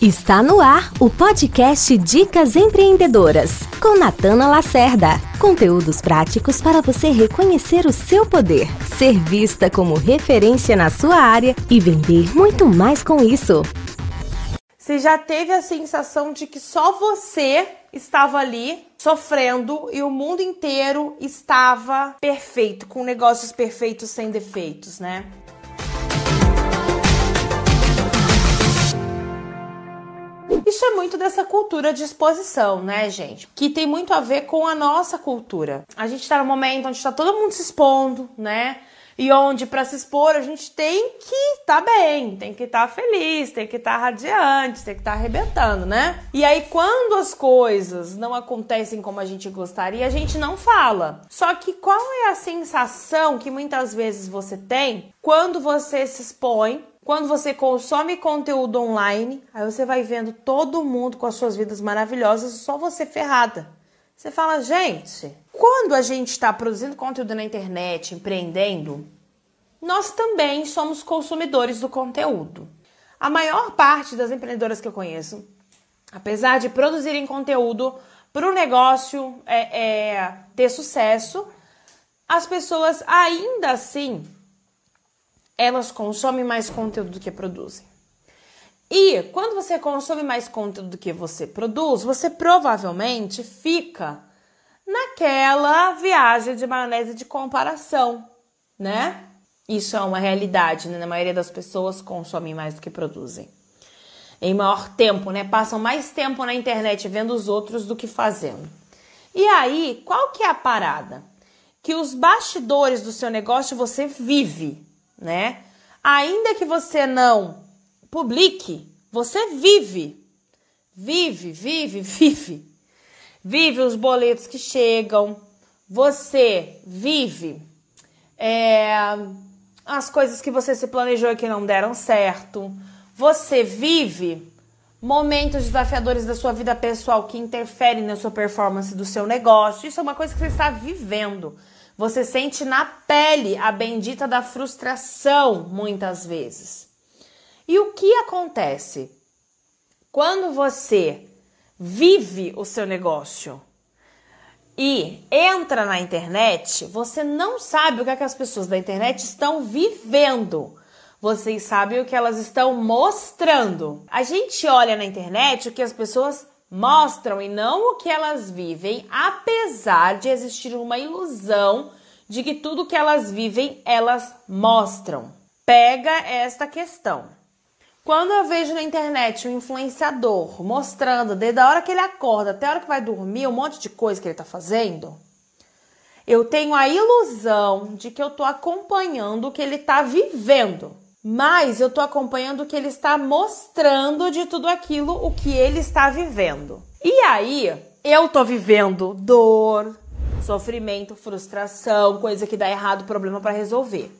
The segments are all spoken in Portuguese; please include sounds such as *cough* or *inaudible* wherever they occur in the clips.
Está no ar o podcast Dicas Empreendedoras, com Natana Lacerda. Conteúdos práticos para você reconhecer o seu poder, ser vista como referência na sua área e vender muito mais com isso. Você já teve a sensação de que só você estava ali sofrendo e o mundo inteiro estava perfeito, com negócios perfeitos sem defeitos, né? É muito dessa cultura de exposição, né, gente? Que tem muito a ver com a nossa cultura. A gente tá no momento onde tá todo mundo se expondo, né? E onde para se expor a gente tem que estar tá bem, tem que estar tá feliz, tem que estar tá radiante, tem que estar tá arrebentando, né? E aí quando as coisas não acontecem como a gente gostaria, a gente não fala. Só que qual é a sensação que muitas vezes você tem quando você se expõe quando você consome conteúdo online, aí você vai vendo todo mundo com as suas vidas maravilhosas, só você ferrada. Você fala, gente, quando a gente está produzindo conteúdo na internet, empreendendo, nós também somos consumidores do conteúdo. A maior parte das empreendedoras que eu conheço, apesar de produzirem conteúdo para o negócio é, é, ter sucesso, as pessoas ainda assim elas consomem mais conteúdo do que produzem. E quando você consome mais conteúdo do que você produz, você provavelmente fica naquela viagem de maionese de comparação, né? Isso é uma realidade, né? Na maioria das pessoas consomem mais do que produzem. Em maior tempo, né? Passam mais tempo na internet vendo os outros do que fazendo. E aí, qual que é a parada? Que os bastidores do seu negócio você vive né? Ainda que você não publique, você vive. Vive, vive, *laughs* vive. Vive os boletos que chegam. Você vive é, as coisas que você se planejou e que não deram certo. Você vive momentos desafiadores da sua vida pessoal que interferem na sua performance do seu negócio. Isso é uma coisa que você está vivendo. Você sente na pele a bendita da frustração muitas vezes. E o que acontece? Quando você vive o seu negócio e entra na internet, você não sabe o que, é que as pessoas da internet estão vivendo. Vocês sabem o que elas estão mostrando. A gente olha na internet o que as pessoas mostram e não o que elas vivem, apesar de existir uma ilusão de que tudo que elas vivem elas mostram. Pega esta questão. Quando eu vejo na internet um influenciador mostrando desde a hora que ele acorda até a hora que vai dormir um monte de coisa que ele está fazendo, eu tenho a ilusão de que eu estou acompanhando o que ele está vivendo. Mas eu estou acompanhando o que ele está mostrando de tudo aquilo o que ele está vivendo. E aí, eu estou vivendo dor, sofrimento, frustração, coisa que dá errado, problema para resolver.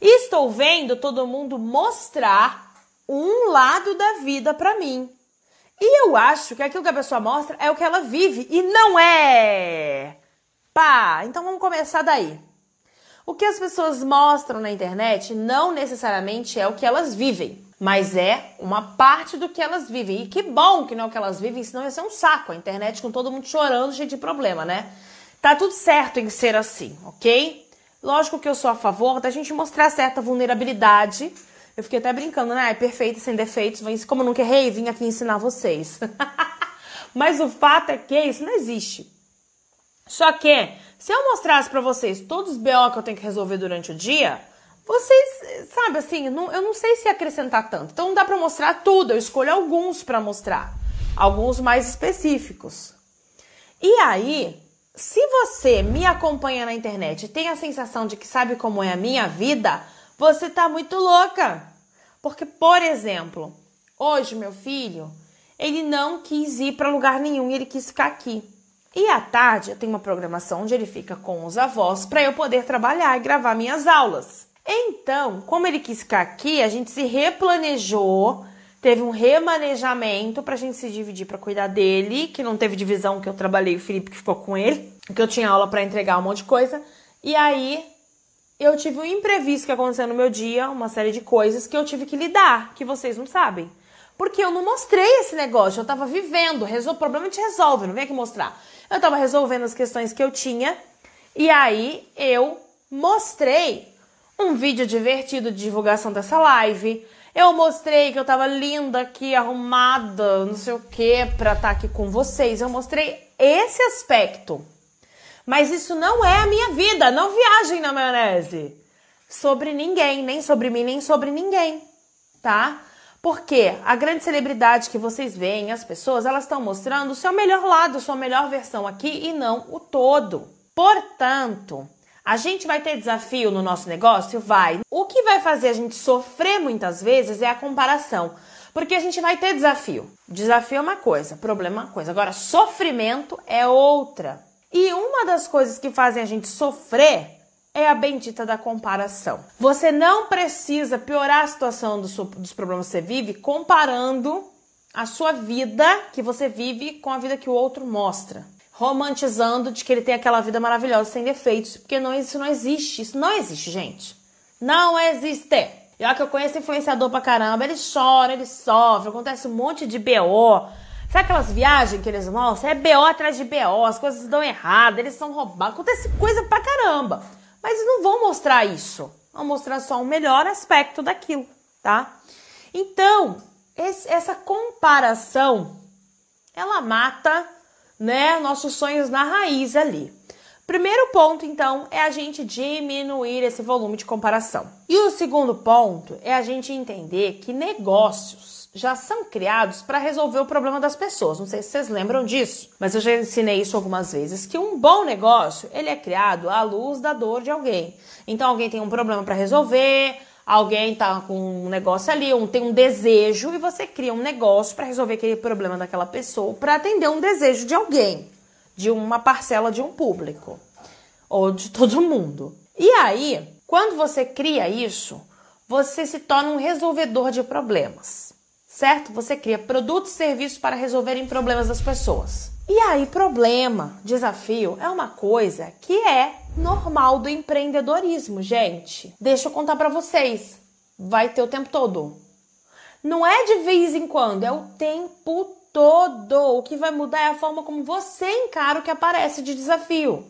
E estou vendo todo mundo mostrar um lado da vida para mim. E eu acho que aquilo que a pessoa mostra é o que ela vive e não é. Pá, então vamos começar daí. O que as pessoas mostram na internet não necessariamente é o que elas vivem, mas é uma parte do que elas vivem. E que bom que não é o que elas vivem, senão ia ser um saco a internet com todo mundo chorando, cheio de problema, né? Tá tudo certo em ser assim, ok? Lógico que eu sou a favor da gente mostrar certa vulnerabilidade. Eu fiquei até brincando, né? É perfeito, sem defeitos. Mas como eu nunca errei, vim aqui ensinar vocês. *laughs* mas o fato é que isso não existe. Só que se eu mostrasse para vocês todos os BO que eu tenho que resolver durante o dia, vocês, sabe assim, não, eu não sei se acrescentar tanto. Então não dá para mostrar tudo, eu escolho alguns para mostrar, alguns mais específicos. E aí, se você me acompanha na internet e tem a sensação de que sabe como é a minha vida, você tá muito louca. Porque, por exemplo, hoje meu filho, ele não quis ir para lugar nenhum ele quis ficar aqui. E à tarde eu tenho uma programação onde ele fica com os avós para eu poder trabalhar e gravar minhas aulas. Então, como ele quis ficar aqui, a gente se replanejou, teve um remanejamento para a gente se dividir para cuidar dele, que não teve divisão que eu trabalhei, o Felipe que ficou com ele, que eu tinha aula para entregar um monte de coisa. E aí eu tive um imprevisto que aconteceu no meu dia, uma série de coisas que eu tive que lidar, que vocês não sabem. Porque eu não mostrei esse negócio, eu tava vivendo, o problema te resolve, não vem aqui mostrar. Eu tava resolvendo as questões que eu tinha e aí eu mostrei um vídeo divertido de divulgação dessa live. Eu mostrei que eu tava linda aqui, arrumada, não sei o que, pra estar tá aqui com vocês. Eu mostrei esse aspecto. Mas isso não é a minha vida, não viagem na maionese. Sobre ninguém, nem sobre mim, nem sobre ninguém, tá? Porque a grande celebridade que vocês veem, as pessoas, elas estão mostrando o seu melhor lado, sua melhor versão aqui e não o todo. Portanto, a gente vai ter desafio no nosso negócio? Vai. O que vai fazer a gente sofrer muitas vezes é a comparação. Porque a gente vai ter desafio. Desafio é uma coisa, problema é uma coisa. Agora, sofrimento é outra. E uma das coisas que fazem a gente sofrer é a bendita da comparação. Você não precisa piorar a situação do seu, dos problemas que você vive comparando a sua vida que você vive com a vida que o outro mostra. Romantizando de que ele tem aquela vida maravilhosa sem defeitos, porque não, isso não existe. Isso não existe, gente. Não existe. E olha que eu conheço influenciador pra caramba, ele chora, ele sofre, acontece um monte de BO. Sabe aquelas viagens que eles mostram? É BO atrás de BO, as coisas dão errado, eles são roubados, acontece coisa pra caramba. Mas não vão mostrar isso. Vão mostrar só o melhor aspecto daquilo, tá? Então, esse, essa comparação, ela mata, né, nossos sonhos na raiz ali. Primeiro ponto, então, é a gente diminuir esse volume de comparação. E o segundo ponto é a gente entender que negócios já são criados para resolver o problema das pessoas. Não sei se vocês lembram disso, mas eu já ensinei isso algumas vezes que um bom negócio, ele é criado à luz da dor de alguém. Então alguém tem um problema para resolver, alguém tá com um negócio ali, um, tem um desejo e você cria um negócio para resolver aquele problema daquela pessoa, para atender um desejo de alguém de uma parcela de um público ou de todo mundo. E aí, quando você cria isso, você se torna um resolvedor de problemas, certo? Você cria produtos e serviços para resolverem problemas das pessoas. E aí, problema, desafio é uma coisa que é normal do empreendedorismo, gente. Deixa eu contar para vocês. Vai ter o tempo todo. Não é de vez em quando, é o tempo todo. O que vai mudar é a forma como você encara o que aparece de desafio.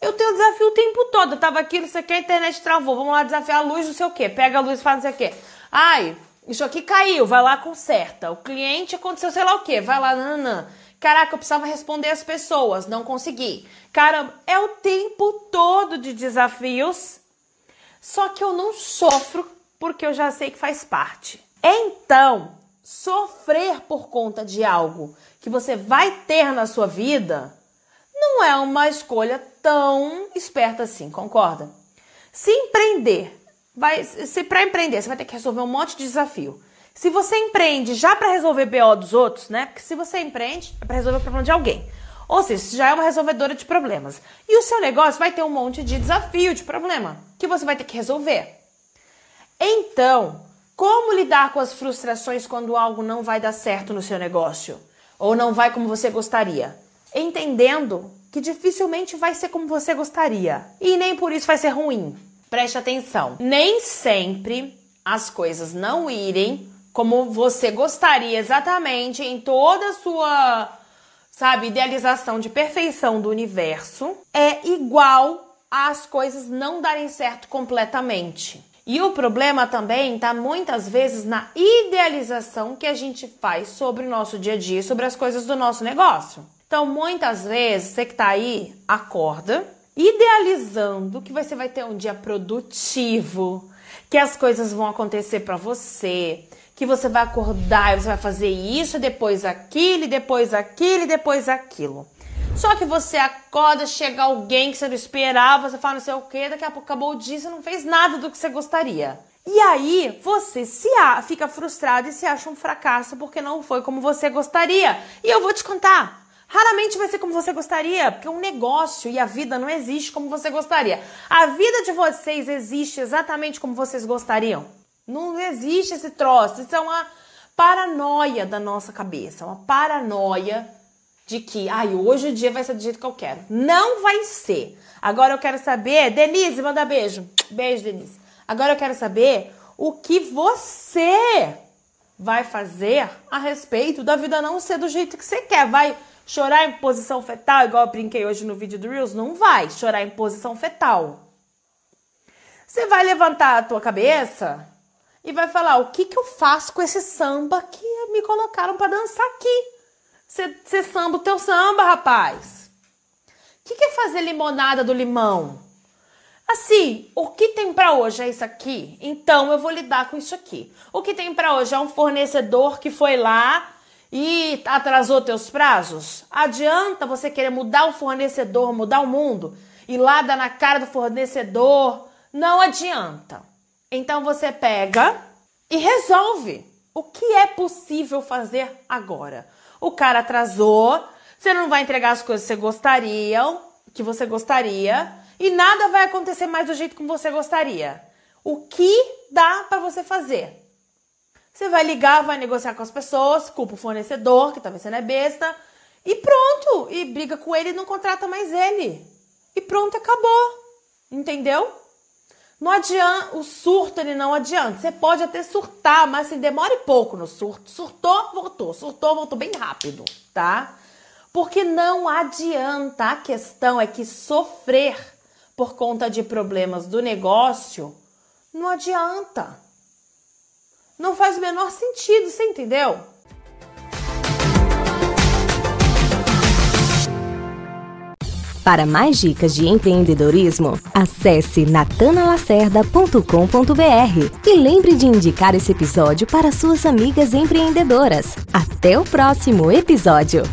Eu tenho desafio o tempo todo. Eu tava aqui, não sei o que, a internet travou. Vamos lá desafiar a luz, não sei o que. Pega a luz e faz não sei o que. Ai, isso aqui caiu, vai lá, conserta. O cliente aconteceu sei lá o que, vai lá, nanã. Caraca, eu precisava responder as pessoas, não consegui. Caramba, é o tempo todo de desafios. Só que eu não sofro porque eu já sei que faz parte. Então, sofrer por conta de algo que você vai ter na sua vida não é uma escolha tão esperta assim, concorda? Se empreender, vai, se para empreender você vai ter que resolver um monte de desafio. Se você empreende já para resolver BO dos outros, né? Porque se você empreende é para resolver o problema de alguém. Ou seja, você já é uma resolvedora de problemas. E o seu negócio vai ter um monte de desafio, de problema, que você vai ter que resolver. Então, como lidar com as frustrações quando algo não vai dar certo no seu negócio? Ou não vai como você gostaria? Entendendo que dificilmente vai ser como você gostaria. E nem por isso vai ser ruim. Preste atenção. Nem sempre as coisas não irem como você gostaria exatamente em toda a sua, sabe, idealização de perfeição do universo é igual às coisas não darem certo completamente. E o problema também está muitas vezes na idealização que a gente faz sobre o nosso dia a dia, sobre as coisas do nosso negócio. Então, muitas vezes, você que está aí, acorda idealizando que você vai ter um dia produtivo, que as coisas vão acontecer para você, que você vai acordar e você vai fazer isso, depois aquilo, depois aquilo, depois aquilo. Só que você acorda, chega alguém que você não esperava, você fala não sei o que, daqui a pouco acabou o dia, você não fez nada do que você gostaria. E aí você se fica frustrado e se acha um fracasso porque não foi como você gostaria. E eu vou te contar, raramente vai ser como você gostaria, porque um negócio e a vida não existe como você gostaria. A vida de vocês existe exatamente como vocês gostariam. Não existe esse troço, isso é uma paranoia da nossa cabeça, uma paranoia de que, ai, hoje o dia vai ser do jeito que eu quero. Não vai ser. Agora eu quero saber, Denise, manda beijo. Beijo, Denise. Agora eu quero saber o que você vai fazer a respeito da vida não ser do jeito que você quer. Vai chorar em posição fetal, igual eu brinquei hoje no vídeo do Reels? Não vai chorar em posição fetal. Você vai levantar a tua cabeça e vai falar: o que, que eu faço com esse samba que me colocaram para dançar aqui? Você, samba o teu samba, rapaz. O que, que é fazer limonada do limão? Assim, o que tem para hoje é isso aqui, então eu vou lidar com isso aqui. O que tem para hoje é um fornecedor que foi lá e atrasou teus prazos? Adianta você querer mudar o fornecedor, mudar o mundo e lá dar na cara do fornecedor? Não adianta. Então você pega e resolve o que é possível fazer agora. O cara atrasou, você não vai entregar as coisas que você gostaria, que você gostaria e nada vai acontecer mais do jeito como você gostaria. O que dá para você fazer? Você vai ligar, vai negociar com as pessoas, culpa o fornecedor, que talvez você não é besta, e pronto. E briga com ele e não contrata mais ele. E pronto, acabou. Entendeu? Não adianta, o surto ele não adianta. Você pode até surtar, mas se demore pouco no surto. Surtou, voltou. Surtou, voltou bem rápido, tá? Porque não adianta. A questão é que sofrer por conta de problemas do negócio, não adianta. Não faz o menor sentido, você entendeu? Para mais dicas de empreendedorismo, acesse natanalacerda.com.br e lembre de indicar esse episódio para suas amigas empreendedoras. Até o próximo episódio!